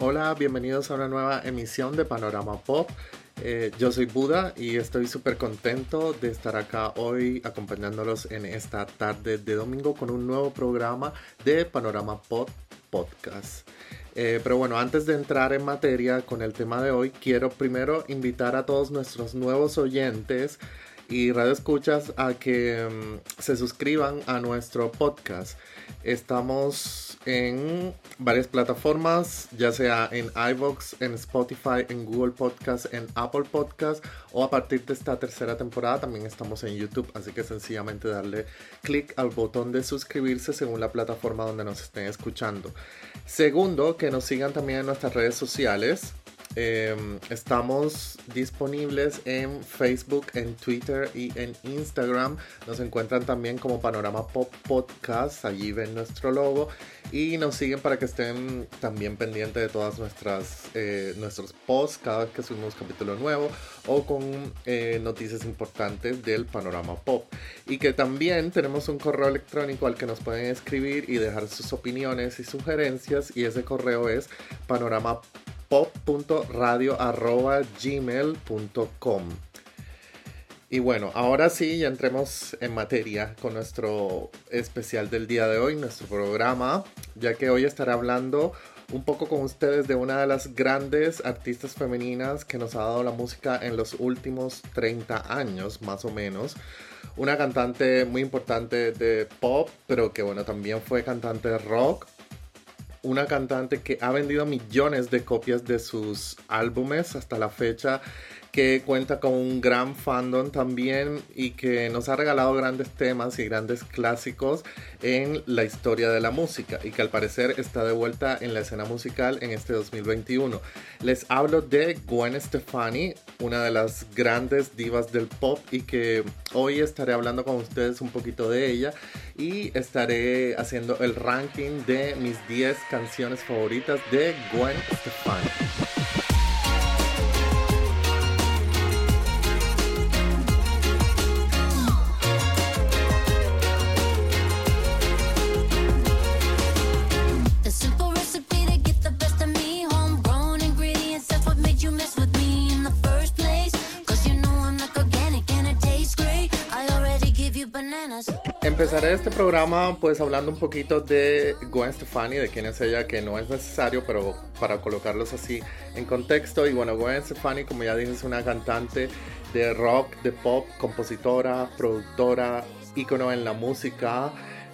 Hola, bienvenidos a una nueva emisión de Panorama Pop. Eh, yo soy Buda y estoy súper contento de estar acá hoy acompañándolos en esta tarde de domingo con un nuevo programa de Panorama Pop Podcast. Eh, pero bueno, antes de entrar en materia con el tema de hoy, quiero primero invitar a todos nuestros nuevos oyentes y radio escuchas a que mm, se suscriban a nuestro podcast. Estamos en varias plataformas, ya sea en iVoox, en Spotify, en Google Podcast, en Apple Podcast o a partir de esta tercera temporada también estamos en YouTube, así que sencillamente darle clic al botón de suscribirse según la plataforma donde nos estén escuchando. Segundo, que nos sigan también en nuestras redes sociales. Em, estamos disponibles en Facebook, en Twitter y en Instagram. Nos encuentran también como Panorama Pop Podcast. Allí ven nuestro logo y nos siguen para que estén también pendientes de todas nuestras eh, nuestros posts cada vez que subimos capítulo nuevo o con eh, noticias importantes del panorama pop y que también tenemos un correo electrónico al que nos pueden escribir y dejar sus opiniones y sugerencias y ese correo es panorama pop.radio.gmail.com. Y bueno, ahora sí, ya entremos en materia con nuestro especial del día de hoy, nuestro programa, ya que hoy estaré hablando un poco con ustedes de una de las grandes artistas femeninas que nos ha dado la música en los últimos 30 años, más o menos. Una cantante muy importante de pop, pero que bueno, también fue cantante de rock, una cantante que ha vendido millones de copias de sus álbumes hasta la fecha que cuenta con un gran fandom también y que nos ha regalado grandes temas y grandes clásicos en la historia de la música y que al parecer está de vuelta en la escena musical en este 2021. Les hablo de Gwen Stefani, una de las grandes divas del pop y que hoy estaré hablando con ustedes un poquito de ella y estaré haciendo el ranking de mis 10 canciones favoritas de Gwen Stefani. Empezaré este programa pues hablando un poquito de Gwen Stefani, de quién es ella, que no es necesario, pero para colocarlos así en contexto. Y bueno, Gwen Stefani, como ya dije, es una cantante de rock, de pop, compositora, productora, ícono en la música.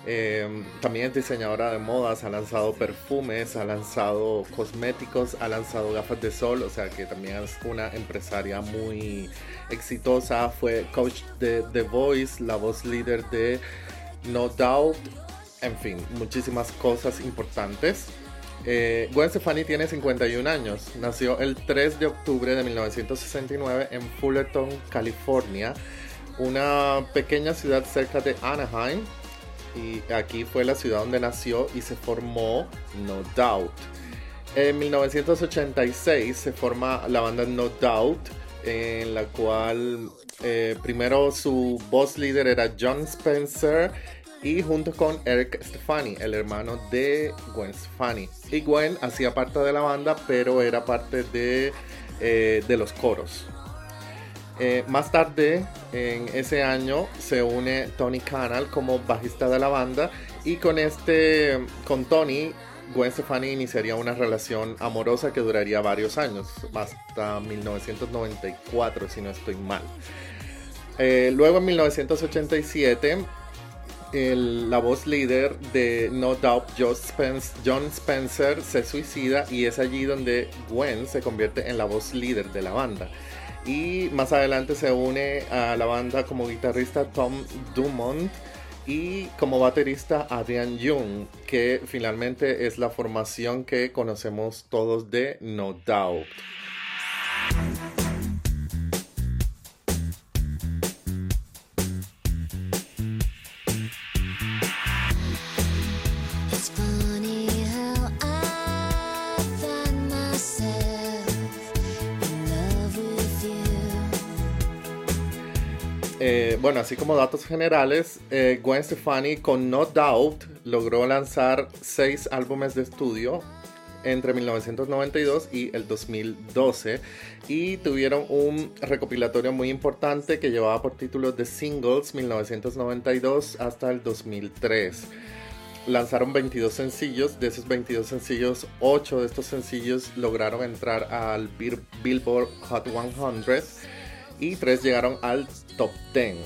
Em, también es diseñadora de modas, ha lanzado perfumes, ha lanzado cosméticos, ha lanzado gafas de sol, o sea que también es una empresaria muy exitosa. Fue coach de The Voice, la voz líder de No Doubt, en fin, muchísimas cosas importantes. Eh, Gwen Stefani tiene 51 años, nació el 3 de octubre de 1969 en Fullerton, California, una pequeña ciudad cerca de Anaheim y aquí fue la ciudad donde nació y se formó No Doubt. En 1986 se forma la banda No Doubt, en la cual eh, primero su voz líder era John Spencer y junto con Eric Stefani, el hermano de Gwen Stefani. Y Gwen hacía parte de la banda, pero era parte de, eh, de los coros. Eh, más tarde, en ese año, se une Tony Canal como bajista de la banda y con este, con Tony, Gwen Stefani iniciaría una relación amorosa que duraría varios años, hasta 1994 si no estoy mal. Eh, luego en 1987, la voz líder de No Doubt, John Spencer, se suicida y es allí donde Gwen se convierte en la voz líder de la banda. Y más adelante se une a la banda como guitarrista Tom Dumont y como baterista Adrian Young, que finalmente es la formación que conocemos todos de No Doubt. Bueno, así como datos generales, eh, Gwen Stefani con No Doubt logró lanzar seis álbumes de estudio entre 1992 y el 2012 y tuvieron un recopilatorio muy importante que llevaba por título The Singles 1992 hasta el 2003. Lanzaron 22 sencillos, de esos 22 sencillos, 8 de estos sencillos lograron entrar al Billboard Hot 100 y 3 llegaron al top 10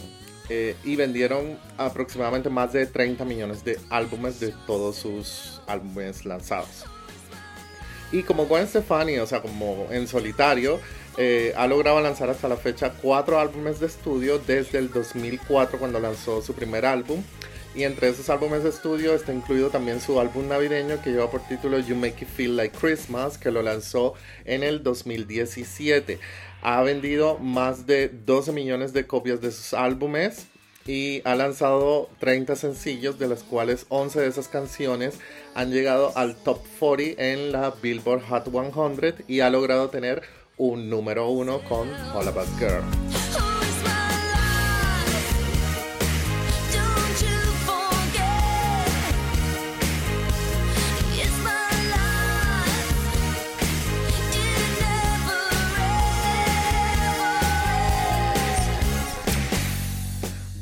eh, y vendieron aproximadamente más de 30 millones de álbumes de todos sus álbumes lanzados. Y como Gwen Stefani, o sea, como en solitario, eh, ha logrado lanzar hasta la fecha cuatro álbumes de estudio desde el 2004 cuando lanzó su primer álbum. Y entre esos álbumes de estudio está incluido también su álbum navideño que lleva por título You Make It Feel Like Christmas, que lo lanzó en el 2017 ha vendido más de 12 millones de copias de sus álbumes y ha lanzado 30 sencillos, de los cuales 11 de esas canciones han llegado al top 40 en la Billboard Hot 100 y ha logrado tener un número uno con All About Girl.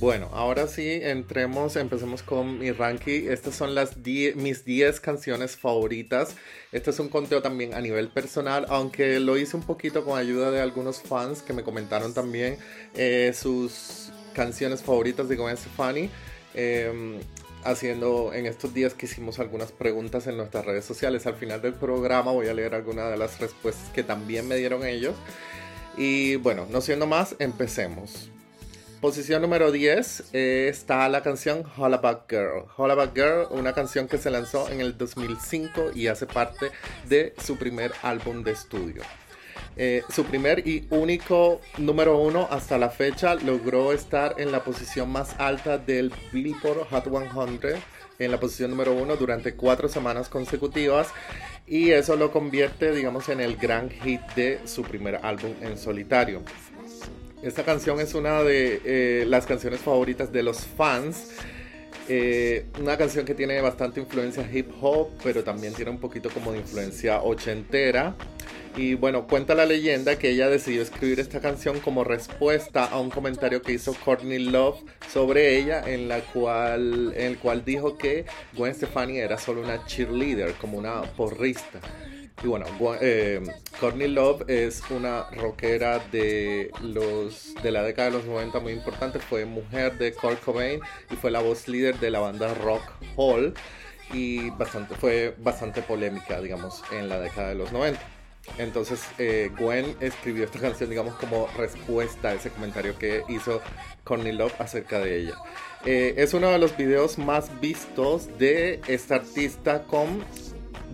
Bueno, ahora sí, entremos, empecemos con mi ranking. Estas son las mis 10 canciones favoritas. Este es un conteo también a nivel personal, aunque lo hice un poquito con ayuda de algunos fans que me comentaron también eh, sus canciones favoritas de Gwen Stefani. Em, haciendo en estos días que hicimos algunas preguntas en nuestras redes sociales. Al final del programa voy a leer algunas de las respuestas que también me dieron ellos. Y bueno, no siendo más, empecemos. Posición número 10 eh, está la canción About Girl. About Girl, una canción que se lanzó en el 2005 y hace parte de su primer álbum de estudio. Eh, su primer y único número uno hasta la fecha logró estar en la posición más alta del Billboard Hot 100, en la posición número uno durante cuatro semanas consecutivas y eso lo convierte, digamos, en el gran hit de su primer álbum en solitario. Esta canción es una de eh, las canciones favoritas de los fans. Eh, una canción que tiene bastante influencia hip hop, pero también tiene un poquito como de influencia ochentera. Y bueno, cuenta la leyenda que ella decidió escribir esta canción como respuesta a un comentario que hizo Courtney Love sobre ella, en, el cual dijo que Gwen Stefani era solo una cheerleader, como una porrista. Y bueno, eh, Courtney Love es una rockera de los de la década de los 90 muy importante. Fue mujer de Kurt Cobain y fue la voz líder de la banda Rock Hall. Y bastante, fue bastante polémica, digamos, en la década de los 90. Entonces eh, Gwen escribió esta canción, digamos, como respuesta a ese comentario que hizo Courtney Love acerca de ella. Eh, es uno de los videos más vistos de esta artista con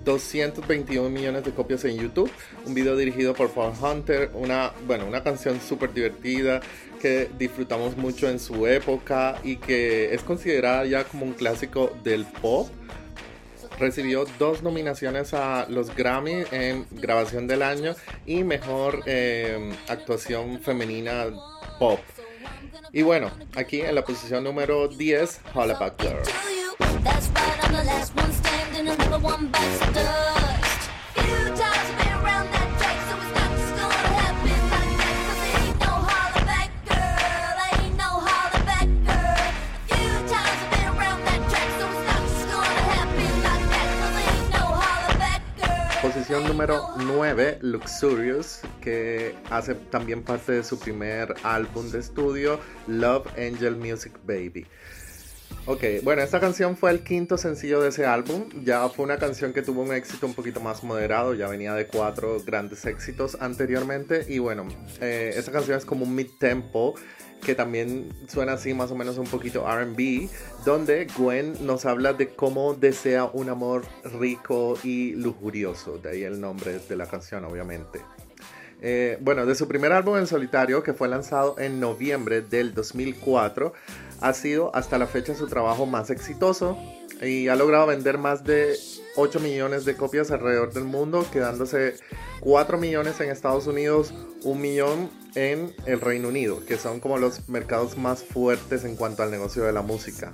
221 millones de copias en YouTube. Un video dirigido por Paul Hunter. Una, bueno, una canción súper divertida que disfrutamos mucho en su época y que es considerada ya como un clásico del pop. Recibió dos nominaciones a los Grammy en grabación del año y mejor eh, actuación femenina pop. Y bueno, aquí en la posición número 10, Girl. Posición número 9, Luxurious, que hace también parte de su primer álbum de estudio, Love Angel Music Baby. Ok, bueno, esta canción fue el quinto sencillo de ese álbum. Ya fue una canción que tuvo un éxito un poquito más moderado. Ya venía de cuatro grandes éxitos anteriormente. Y bueno, eh, esta canción es como un mid-tempo que también suena así más o menos un poquito RB, donde Gwen nos habla de cómo desea un amor rico y lujurioso. De ahí el nombre de la canción, obviamente. Eh, bueno, de su primer álbum en solitario, que fue lanzado en noviembre del 2004, ha sido hasta la fecha su trabajo más exitoso y ha logrado vender más de 8 millones de copias alrededor del mundo, quedándose 4 millones en Estados Unidos, 1 millón en el Reino Unido, que son como los mercados más fuertes en cuanto al negocio de la música.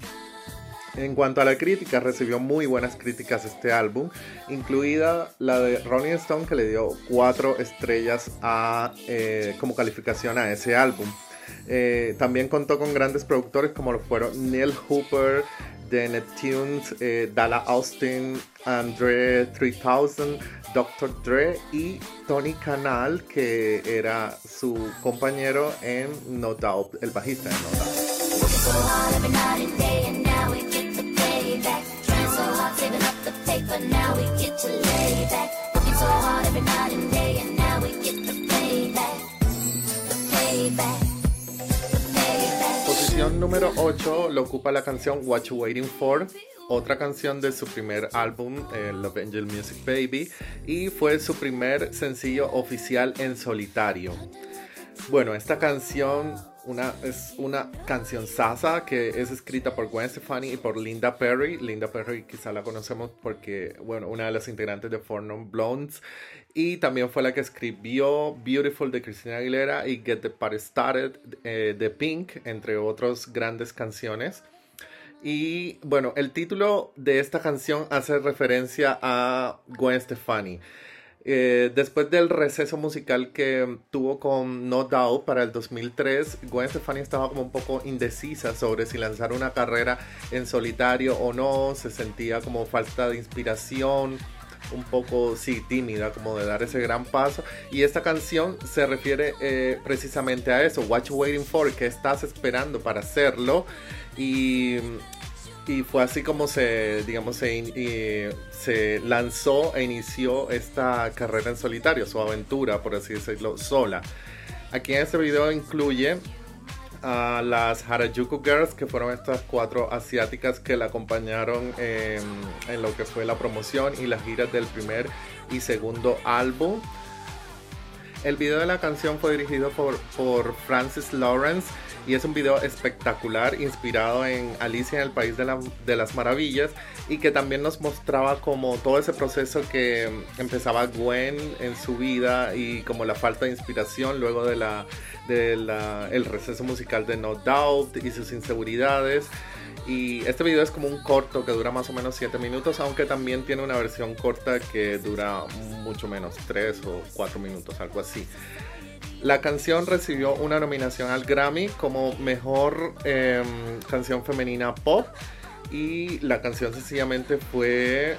En cuanto a la crítica, recibió muy buenas críticas este álbum, incluida la de Rolling Stone que le dio 4 estrellas eh, como calificación a ese álbum. Eh, también contó con grandes productores como lo fueron Neil Hooper, The Neptunes, eh, Dala Austin, Andre 3000, Dr. Dre y Tony Canal, que era su compañero en No Doubt, el bajista de No Doubt. Posición número 8 lo ocupa la canción What You Waiting For, otra canción de su primer álbum, eh, Love Angel Music Baby, y fue su primer sencillo oficial en solitario. Bueno, esta canción una, es una canción sasa que es escrita por Gwen Stefani y por Linda Perry. Linda Perry quizá la conocemos porque, bueno, una de las integrantes de Four Blondes. Y también fue la que escribió Beautiful de Christina Aguilera y Get the Party Started eh, de Pink, entre otras grandes canciones. Y bueno, el título de esta canción hace referencia a Gwen Stefani. Eh, después del receso musical que tuvo con No Doubt para el 2003, Gwen Stefani estaba como un poco indecisa sobre si lanzar una carrera en solitario o no, se sentía como falta de inspiración, un poco, sí, tímida, como de dar ese gran paso. Y esta canción se refiere eh, precisamente a eso, What You Waiting For, que estás esperando para hacerlo. Y y fue así como se, digamos, se, lanzó e inició esta carrera en solitario, su aventura, por así decirlo, sola. Aquí en este video incluye a las Harajuku Girls, que fueron estas cuatro asiáticas que la acompañaron en lo que fue la promoción y las giras del primer y segundo álbum. El video de la canción fue dirigido por, Francis Lawrence y es un video espectacular inspirado en Alicia en el País de, las Maravillas y que también nos mostraba como todo ese proceso que empezaba Gwen en su vida y como la falta de inspiración luego de la, el receso musical de No Doubt y sus inseguridades. Y este video es como un corto que dura más o menos 7 minutos, aunque también tiene una versión corta que dura mucho menos, 3 o 4 minutos, algo así. La canción recibió una nominación al Grammy como mejor em, canción femenina pop y la canción sencillamente fue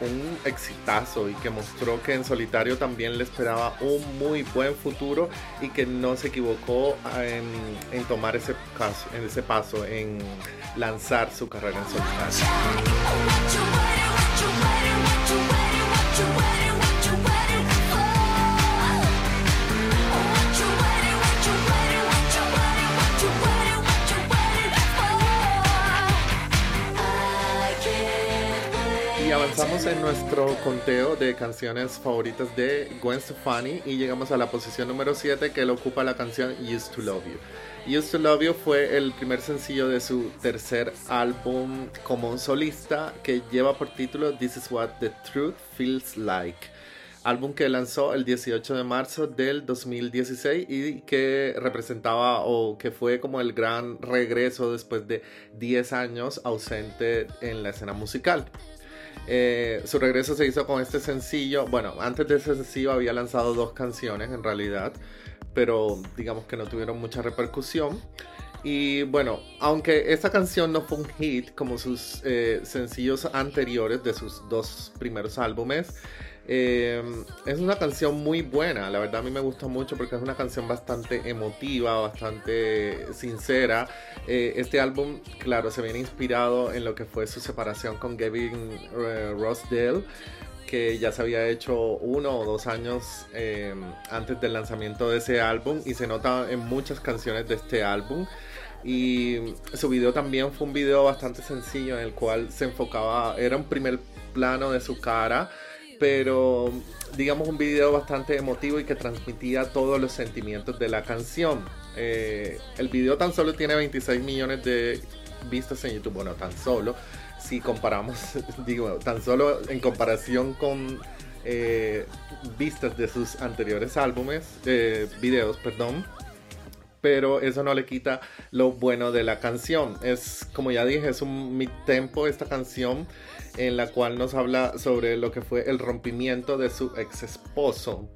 un exitazo y que mostró que en solitario también le esperaba un muy buen futuro y que no se equivocó en, en tomar ese, caso, en ese paso, en lanzar su carrera en solitario. Avanzamos en nuestro conteo de canciones favoritas de Gwen Stefani y llegamos a la posición número 7 que le ocupa la canción Used to Love You. Used to Love You fue el primer sencillo de su tercer álbum como solista que lleva por título This is what the truth feels like. Álbum que lanzó el 18 de marzo del 2016 y que representaba o que fue como el gran regreso después de 10 años ausente en la escena musical. Eh, su regreso se hizo con este sencillo. Bueno, antes de ese sencillo había lanzado dos canciones en realidad, pero digamos que no tuvieron mucha repercusión. Y bueno, aunque esta canción no fue un hit como sus eh, sencillos anteriores de sus dos primeros álbumes, Eh, es una canción muy buena, la verdad a mí me gusta mucho porque es una canción bastante emotiva, bastante sincera. Eh, este álbum, claro, se viene inspirado en lo que fue su separación con Gavin eh, Rossdale que ya se había hecho uno o dos años antes del lanzamiento de ese álbum y se nota en muchas canciones de este álbum. Y su video también fue un video bastante sencillo en el cual se enfocaba, era un primer plano de su cara pero digamos un video bastante emotivo y que transmitía todos los sentimientos de la canción. Eh, el video tan solo tiene 26 millones de vistas en YouTube, bueno, tan solo, si comparamos, digo, tan solo en comparación con eh, vistas de sus anteriores álbumes, eh, videos, perdón. Pero eso no le quita lo bueno de la canción. Es, como ya dije, es un mid tempo esta canción en la cual nos habla sobre lo que fue el rompimiento de su ex esposo.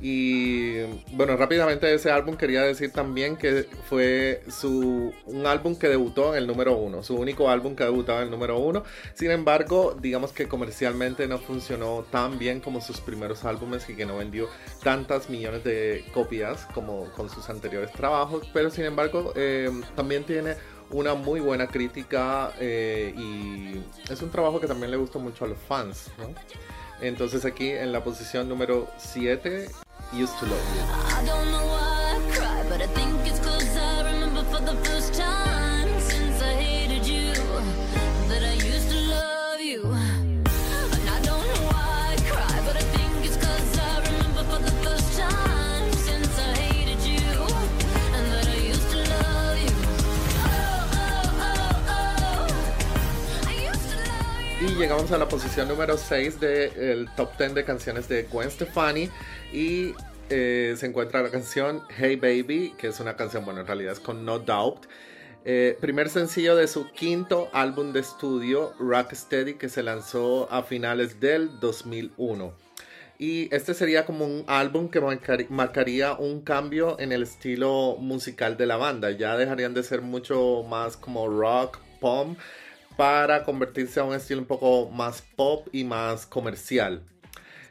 Y bueno, rápidamente ese álbum quería decir también que fue su, un álbum que debutó en el número uno, su único álbum que debutaba en el número uno. Sin embargo, digamos que comercialmente no funcionó tan bien como sus primeros álbumes y que no vendió tantas millones de copias como con sus anteriores trabajos. Pero sin embargo, eh, también tiene una muy buena crítica eh, y es un trabajo que también le gusta mucho a los fans. ¿no? Entonces aquí en la posición número 7, Used to Love llegamos a la posición número 6 del top 10 de canciones de Gwen Stefani y eh, se encuentra la canción Hey Baby, que es una canción, bueno, en realidad es con No Doubt. Eh, primer sencillo de su quinto álbum de estudio, Rocksteady, que se lanzó a finales del 2001. Y este sería como un álbum que marcaría un cambio en el estilo musical de la banda. Ya dejarían de ser mucho más como rock, pop para convertirse a un estilo un poco más pop y más comercial.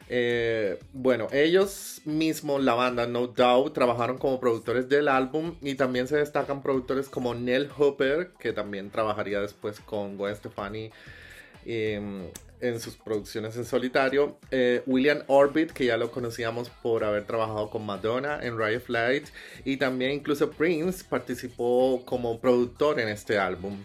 Eh, bueno, ellos mismos, la banda No Doubt, trabajaron como productores del álbum y también se destacan productores como Neil Hooper, que también trabajaría después con Gwen Stefani em, en sus producciones en solitario. Eh, William Orbit, que ya lo conocíamos por haber trabajado con Madonna en Riot Flight. Y también incluso Prince participó como productor en este álbum.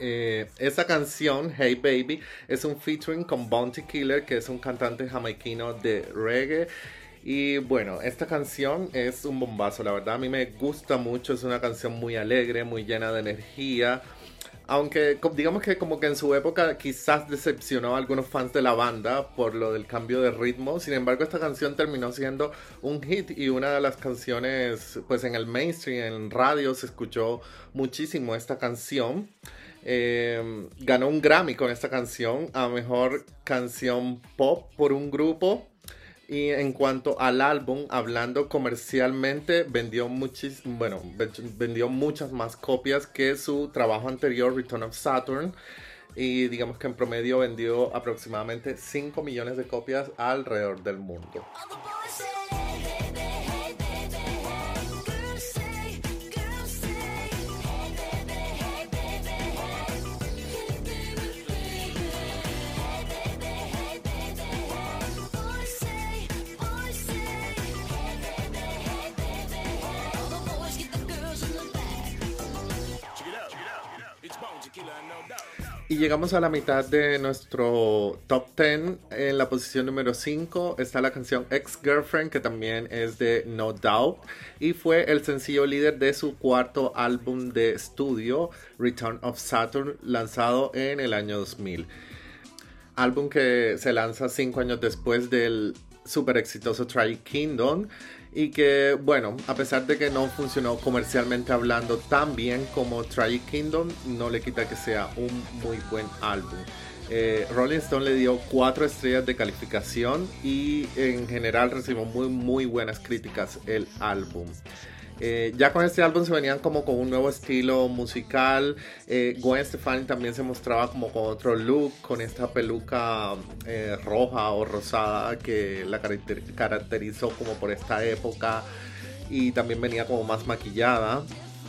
Eh, esa canción, Hey Baby, es un featuring con Bounty Killer, que es un cantante jamaiquino de reggae. Y bueno, esta canción es un bombazo, la verdad a mí me gusta mucho, es una canción muy alegre, muy llena de energía. Aunque digamos que como que en su época quizás decepcionó a algunos fans de la banda por lo del cambio de ritmo, sin embargo esta canción terminó siendo un hit y una de las canciones pues en el mainstream, en radio se escuchó muchísimo esta canción. Em, ganó un Grammy con esta canción a mejor canción pop por un grupo. Y en cuanto al álbum, hablando comercialmente, vendió, bueno, vendió muchas más copias que su trabajo anterior, Return of Saturn. Y digamos que en promedio vendió aproximadamente 5 millones de copias alrededor del mundo. Y llegamos a la mitad de nuestro top 10. En la posición número 5 está la canción Ex Girlfriend, que también es de No Doubt. Y fue el sencillo líder de su cuarto álbum de estudio, Return of Saturn, lanzado en el año 2000. Álbum que se lanza 5 años después del super exitoso Try Kingdom y que, bueno, a pesar de que no funcionó comercialmente hablando tan bien como Tragic Kingdom, no le quita que sea un muy buen álbum. Eh, Rolling Stone le dio cuatro estrellas de calificación y en general recibió muy muy buenas críticas el álbum. Eh, ya con este álbum se venían como con un nuevo estilo musical. Eh, Gwen Stefani también se mostraba como con otro look, con esta peluca eh, roja o rosada que la caracterizó como por esta época. Y también venía como más maquillada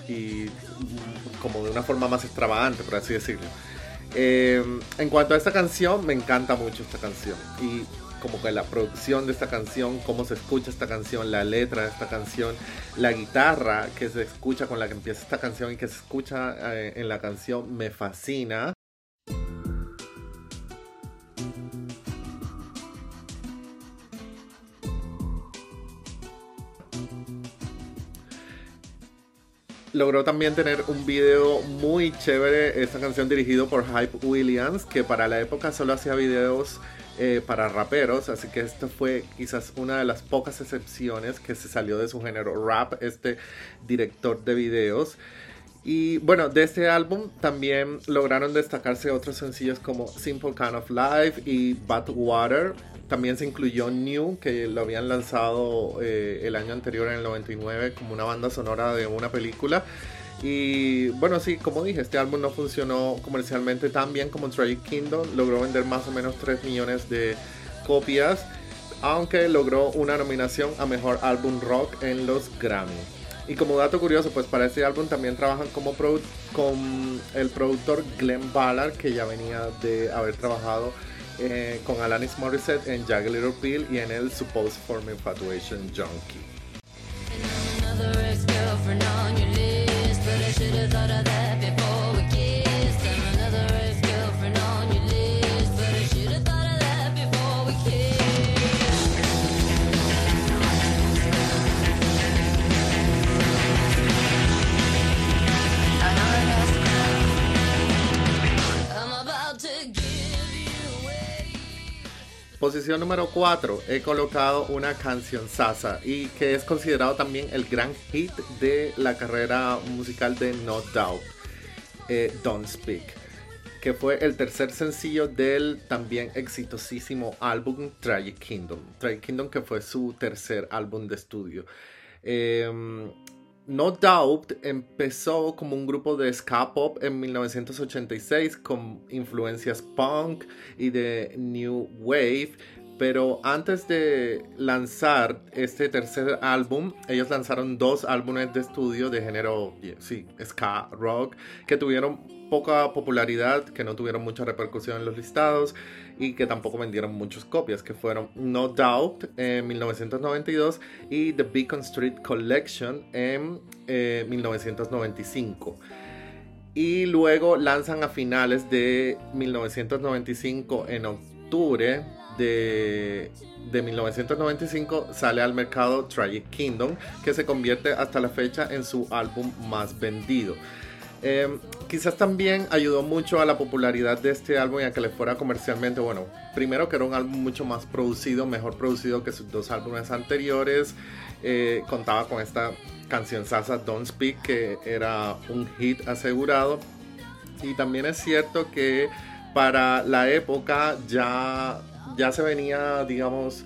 y mm, como de una forma más extravagante, por así decirlo. en cuanto a esta canción, me encanta mucho esta canción. Y como que la producción de esta canción, cómo se escucha esta canción, la letra de esta canción, la guitarra que se escucha con la que empieza esta canción y que se escucha eh, en la canción me fascina. logró también tener un video muy chévere, esta canción dirigido por Hype Williams, que para la época solo hacía videos eh, para raperos, así que esto fue quizás una de las pocas excepciones que se salió de su género rap, este director de videos. Y bueno, de este álbum también lograron destacarse otros sencillos como Simple Kind of Life y Bad Water. También se incluyó New, que lo habían lanzado eh, el año anterior, en el 99, como una banda sonora de una película. Y bueno, sí, como dije, este álbum no funcionó comercialmente tan bien como Tragic Kingdom. Logró vender más o menos 3 millones de copias, aunque logró una nominación a Mejor Álbum Rock en los Grammy. Y como dato curioso, pues para este álbum también trabajan como con el productor Glenn Ballard, que ya venía de haber trabajado eh, con Alanis Morissette en Jagged Little Pill y en el Supposed for Infatuation Junkie. Should've thought of that before. Posición número 4 he colocado una canción Sasa y que es considerado también el gran hit de la carrera musical de No Doubt, eh, Don't Speak, que fue el tercer sencillo del también exitosísimo álbum Tragic Kingdom. Tragic Kingdom que fue su tercer álbum de estudio. Em, no Doubt empezó como un grupo de ska pop en 1986 con influencias punk y de new wave, pero antes de lanzar este tercer álbum, ellos lanzaron dos álbumes de estudio de género, sí, ska rock, que tuvieron poca popularidad, que no tuvieron mucha repercusión en los listados y que tampoco vendieron muchas copias, que fueron No Doubt en 1992 y The Beacon Street Collection en 1995. Eh, y luego lanzan a finales de 1995, en octubre de, de 1995, sale al mercado Tragic Kingdom, que se convierte hasta la fecha en su álbum más vendido. Em, quizás también ayudó mucho a la popularidad de este álbum y a que le fuera comercialmente, bueno, primero que era un álbum mucho más producido, mejor producido que sus dos álbumes anteriores, eh, contaba con esta canción Sasa Don't Speak que era un hit asegurado. Y también es cierto que para la época ya, ya se venía, digamos,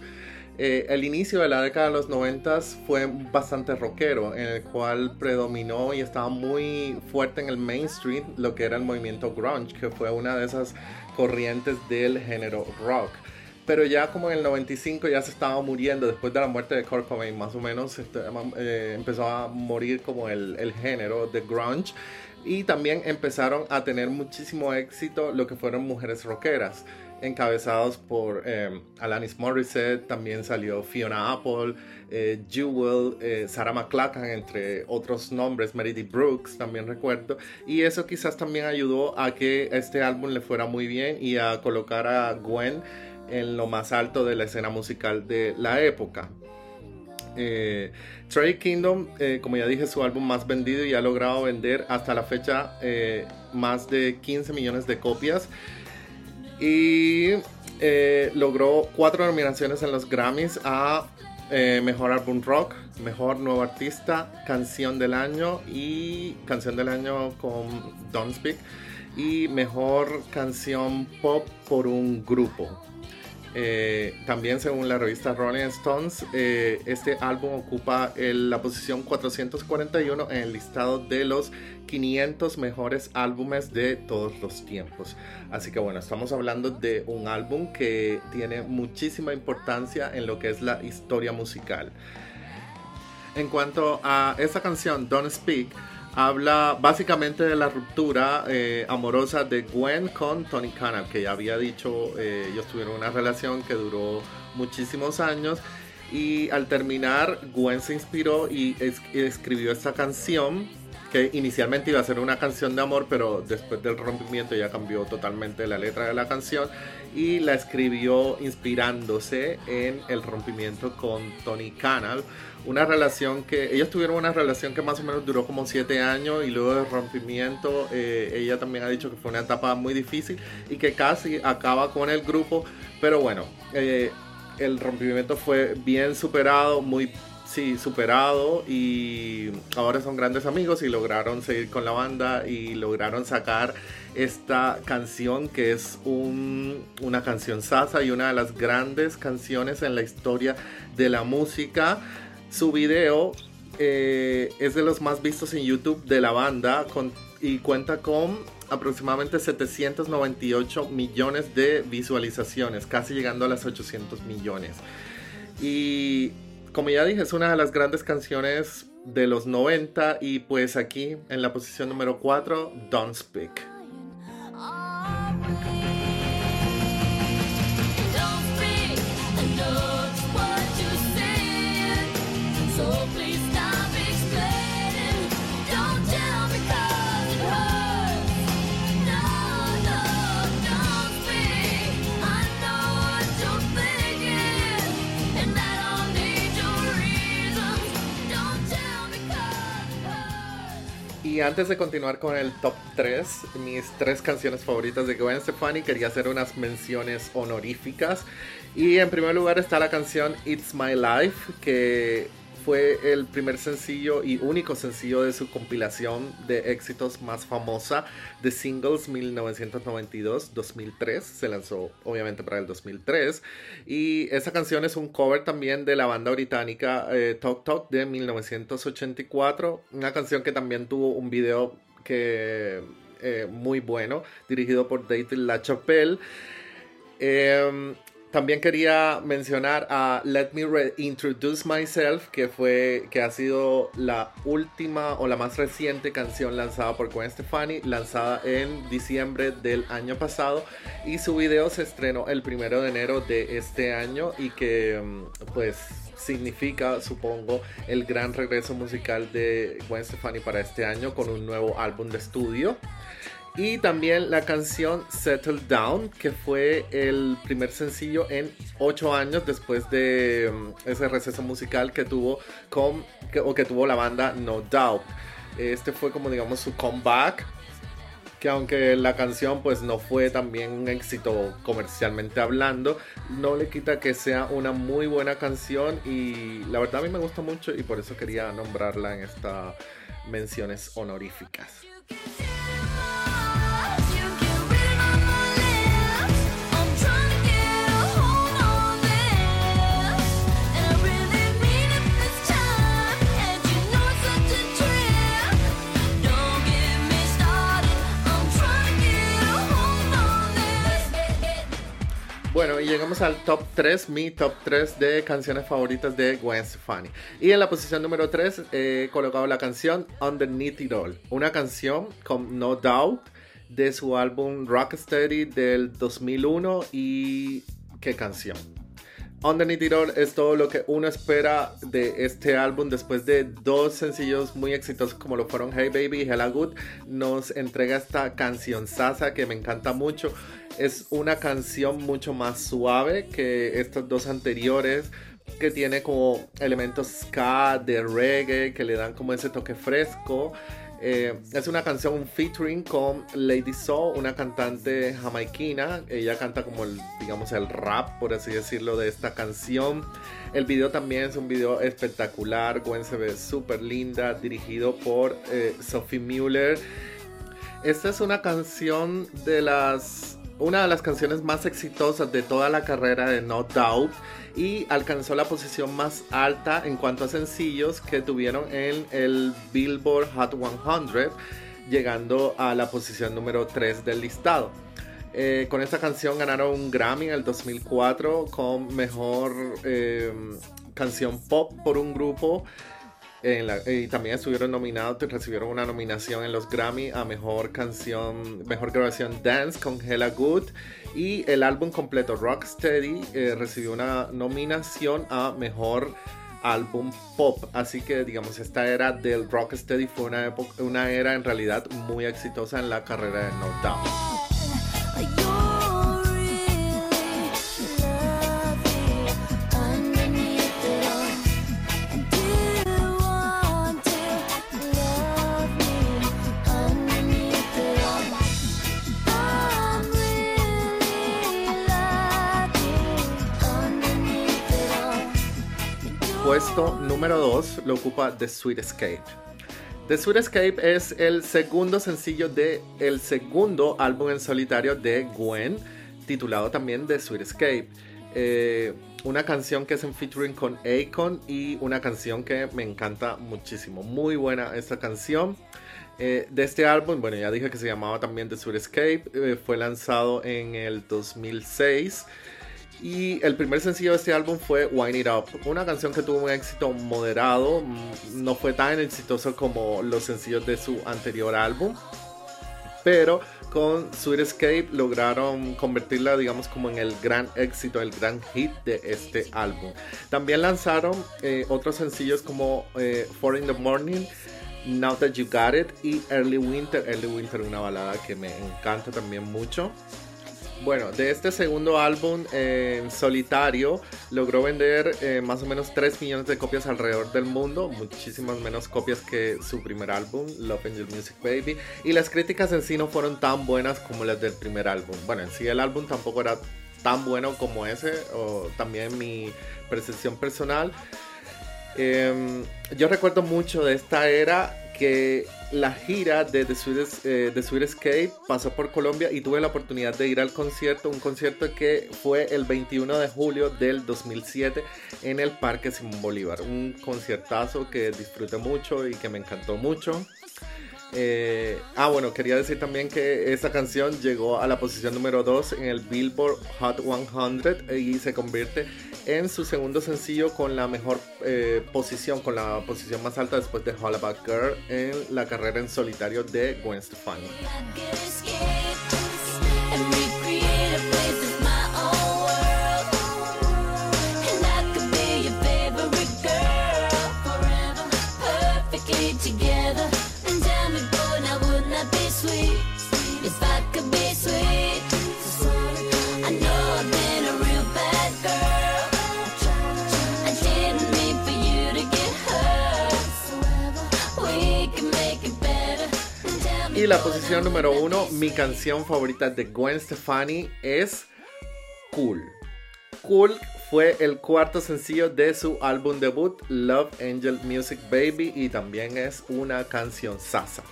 eh, el inicio de la década de los 90 fue bastante rockero, en el cual predominó y estaba muy fuerte en el mainstream lo que era el movimiento grunge, que fue una de esas corrientes del género rock. Pero ya como en el 95 ya se estaba muriendo, después de la muerte de Kurt Cobain, más o menos este, eh, empezó a morir como el, el género de grunge y también empezaron a tener muchísimo éxito lo que fueron mujeres rockeras encabezados por em, Alanis Morissette, también salió Fiona Apple, eh, Jewel, eh, Sarah McLachlan, entre otros nombres, Meredith Brooks, también recuerdo, y eso quizás también ayudó a que este álbum le fuera muy bien y a colocar a Gwen en lo más alto de la escena musical de la época. Eh, Trade Kingdom, eh, como ya dije, su álbum más vendido y ha logrado vender hasta la fecha más de 15 millones de copias y eh, logró cuatro nominaciones en los Grammys a eh, Mejor Álbum Rock, Mejor Nuevo Artista, Canción del Año y Canción del Año con Don't Speak y Mejor Canción Pop por un grupo. Eh, también según la revista Rolling Stones, eh, este álbum ocupa la posición 441 en el listado de los 500 mejores álbumes de todos los tiempos. Así que bueno, estamos hablando de un álbum que tiene muchísima importancia en lo que es la historia musical. En cuanto a esa canción, Don't Speak, habla básicamente de la ruptura eh, amorosa de Gwen con Tony Canal, que ya había dicho, eh, ellos tuvieron una relación que duró muchísimos años. Y al terminar Gwen se inspiró y escribió esta canción que inicialmente iba a ser una canción de amor, pero después del rompimiento ya cambió totalmente la letra de la canción y la escribió inspirándose en el rompimiento con Tony Canal una relación que ellos tuvieron una relación que más o menos duró como siete años y luego del rompimiento eh, ella también ha dicho que fue una etapa muy difícil y que casi acaba con el grupo pero bueno eh, el rompimiento fue bien superado muy sí superado y ahora son grandes amigos y lograron seguir con la banda y lograron sacar esta canción que es una canción sasa y una de las grandes canciones en la historia de la música su video eh, es de los más vistos en YouTube de la banda y cuenta con aproximadamente 798 millones de visualizaciones, casi llegando a las 800 millones. Y como ya dije, es una de las grandes canciones de los 90 y pues aquí en la posición número 4, Don't Speak. Y antes de continuar con el top 3, mis tres canciones favoritas de Gwen Stefani, quería hacer unas menciones honoríficas. Y en primer lugar está la canción It's My Life, que fue el primer sencillo y único sencillo de su compilación de éxitos más famosa de singles 1992-2003. Se lanzó obviamente para el 2003. Y esa canción es un cover también de la banda británica eh, Talk Talk de 1984. Una canción que también tuvo un video que eh, muy bueno, dirigido por David LaChapelle. Eh, también quería mencionar a Let Me Introduce Myself, que fue que ha sido la última o la más reciente canción lanzada por Gwen Stefani, lanzada en diciembre del año pasado y su video se estrenó el primero de enero de este año y que mm, pues significa, supongo, el gran regreso musical de Gwen Stefani para este año con un nuevo álbum de estudio. Y también la canción Settle Down, que fue el primer sencillo en ocho años después de mm, ese receso musical que tuvo con, o que tuvo la banda No Doubt. Este fue como digamos su comeback que aunque la canción pues no fue también un éxito comercialmente hablando, no le quita que sea una muy buena canción y la verdad a mí me gusta mucho y por eso quería nombrarla en estas menciones honoríficas. Bueno, y llegamos al top 3, mi top 3 de canciones favoritas de Gwen Stefani. Y en la posición número 3 he colocado la canción Underneath It All, una canción con No Doubt de su álbum Rocksteady del 2001 y qué canción. Underneath It All es todo lo que uno espera de este álbum después de dos sencillos muy exitosos como lo fueron Hey Baby y Hella Good. Nos entrega esta canción Sasa que me encanta mucho. Es una canción mucho más suave que estas dos anteriores que tiene como elementos ska, de reggae, que le dan como ese toque fresco. Eh, es una canción featuring con Lady Soul, una cantante jamaiquina. Ella canta como el, digamos, el rap, por así decirlo, de esta canción. El video también es un video espectacular. Gwen se ve súper linda, dirigido por eh, Sophie Mueller. Esta es una canción de las una de las canciones más exitosas de toda la carrera de No Doubt y alcanzó la posición más alta en cuanto a sencillos que tuvieron en el Billboard Hot 100, llegando a la posición número 3 del listado. Eh, con esta canción ganaron un Grammy en el 2004 con mejor eh, canción pop por un grupo y también estuvieron nominados, recibieron una nominación en los Grammy a mejor canción, mejor grabación dance con Hella Good. Y el álbum completo Rocksteady eh, recibió una nominación a mejor álbum pop. Así que, digamos, esta era del Rocksteady fue una, época, una era en realidad muy exitosa en la carrera de No Doubt. Número 2 lo ocupa The Sweet Escape. The Sweet Escape es el segundo sencillo de el segundo álbum en solitario de Gwen, titulado también The Sweet Escape. Eh, una canción que es en featuring con Akon y una canción que me encanta muchísimo. Muy buena esta canción. Eh, de este álbum, bueno, ya dije que se llamaba también The Sweet Escape. Eh, fue lanzado en el 2006. Y el primer sencillo de este álbum fue Wine It Up, una canción que tuvo un éxito moderado, mm, no fue tan exitoso como los sencillos de su anterior álbum, pero con Sweet Escape lograron convertirla, digamos, como en el gran éxito, el gran hit de este álbum. También lanzaron eh, otros sencillos como eh, Four in the Morning, Now That You Got It y Early Winter. Early Winter, una balada que me encanta también mucho. Bueno, de este segundo álbum en solitario logró vender eh, más o menos 3 millones de copias alrededor del mundo, muchísimas menos copias que su primer álbum, Love Angel Music Baby, y las críticas en sí no fueron tan buenas como las del primer álbum. Bueno, en sí el álbum tampoco era tan bueno como ese, o también mi percepción personal. Em, yo recuerdo mucho de esta era que la gira de The Sweet, eh, Escape pasó por Colombia y tuve la oportunidad de ir al concierto, un concierto que fue el 21 de julio del 2007 en el Parque Simón Bolívar, un conciertazo que disfruté mucho y que me encantó mucho. Eh, ah, bueno, quería decir también que esta canción llegó a la posición número 2 en el Billboard Hot 100 y se convierte en su segundo sencillo con la mejor eh, posición, con la posición más alta después de Hollaback Girl en la carrera en solitario de Gwen Stefani. La posición número uno, mi canción favorita de Gwen Stefani es Cool. Cool fue el cuarto sencillo de su álbum debut Love Angel Music Baby y también es una canción sasa.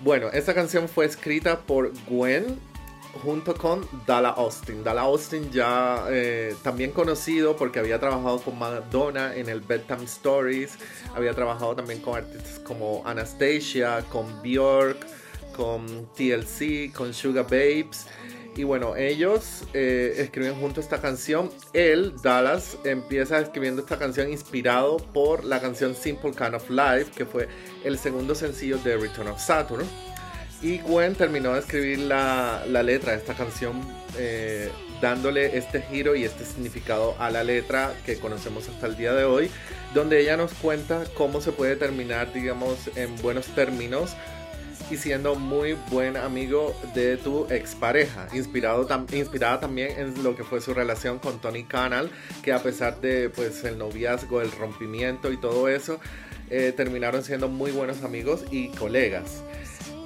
Bueno, esta canción fue escrita por Gwen junto con Dala Austin. Dala Austin ya eh, también conocido porque había trabajado con Madonna en el Bedtime Stories, había trabajado también con artistas como Anastasia, con Bjork, con TLC, con Sugar Babes. Y bueno, ellos eh, escriben junto esta canción. Él, Dallas, empieza escribiendo esta canción inspirado por la canción Simple Kind of Life, que fue el segundo sencillo de Return of Saturn. Y Gwen terminó de escribir la, letra de esta canción eh, dándole este giro y este significado a la letra que conocemos hasta el día de hoy, donde ella nos cuenta cómo se puede terminar, digamos, en buenos términos y siendo muy buen amigo de tu expareja, inspirado inspirada también en lo que fue su relación con Tony Canal, que a pesar de pues el noviazgo, el rompimiento y todo eso, eh, terminaron siendo muy buenos amigos y colegas.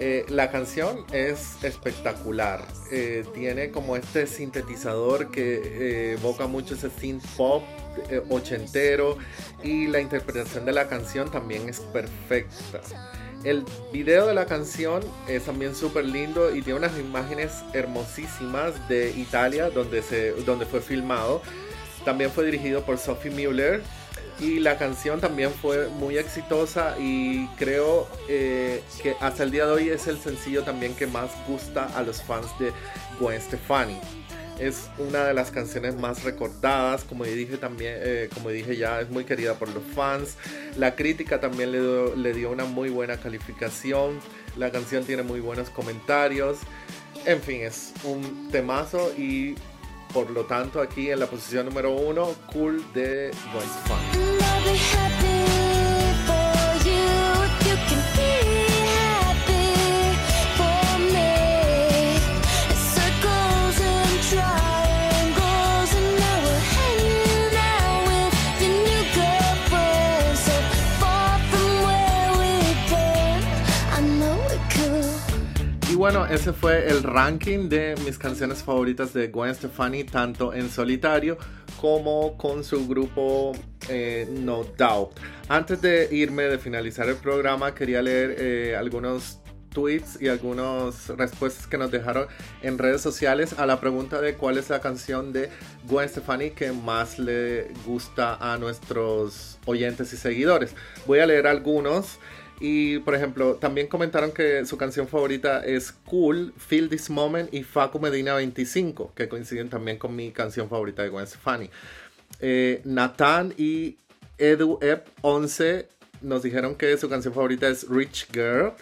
Eh, la canción es espectacular. Eh, tiene como este sintetizador que eh, evoca mucho ese synth pop ochentero y la interpretación de la canción también es perfecta. El video de la canción es también súper lindo y tiene unas imágenes hermosísimas de Italia donde, se, donde fue filmado. También fue dirigido por Sophie Mueller y la canción también fue muy exitosa y creo eh, que hasta el día de hoy es el sencillo también que más gusta a los fans de Gwen Stefani. Es una de las canciones más recordadas, como dije también, eh, como dije ya, es muy querida por los fans. La crítica también le le dio una muy buena calificación. La canción tiene muy buenos comentarios. En fin, es un temazo y por lo tanto, aquí en la posición número uno, Cool de Gwen Stefani. Bueno, ese fue el ranking de mis canciones favoritas de Gwen Stefani, tanto en solitario como con su grupo eh, No Doubt. Antes de irme, de finalizar el programa, quería leer eh, algunos tweets y algunas respuestas que nos dejaron en redes sociales a la pregunta de cuál es la canción de Gwen Stefani que más le gusta a nuestros oyentes y seguidores. Voy a leer algunos. Y por ejemplo, también comentaron que su canción favorita es Cool, Feel This Moment y Facu Medina 25, que coinciden también con mi canción favorita de Gwen Stefani. Eh, Nathan y Edu 11 nos dijeron que su canción favorita es Rich Girl.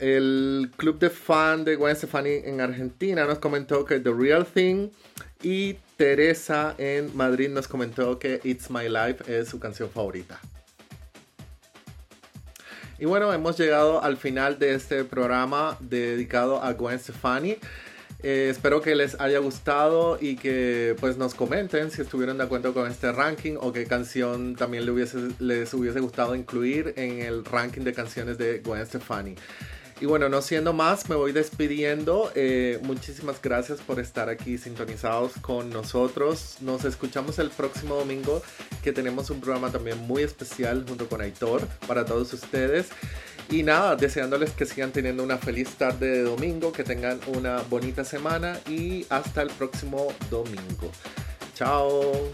El club de fan de Gwen Stefani en Argentina nos comentó que The Real Thing. Y Teresa en Madrid nos comentó que It's My Life es su canción favorita. Y bueno, hemos llegado al final de este programa dedicado a Gwen Stefani. Eh, espero que les haya gustado y que pues nos comenten si estuvieron de acuerdo con este ranking o qué canción también hubiese, les hubiese gustado incluir en el ranking de canciones de Gwen Stefani. Y bueno, no siendo más, me voy despidiendo. Eh, muchísimas gracias por estar aquí sintonizados con nosotros. Nos escuchamos el próximo domingo, que tenemos un programa también muy especial junto con Aitor para todos ustedes. Y nada, deseándoles que sigan teniendo una feliz tarde de domingo, que tengan una bonita semana y hasta el próximo domingo. Chao.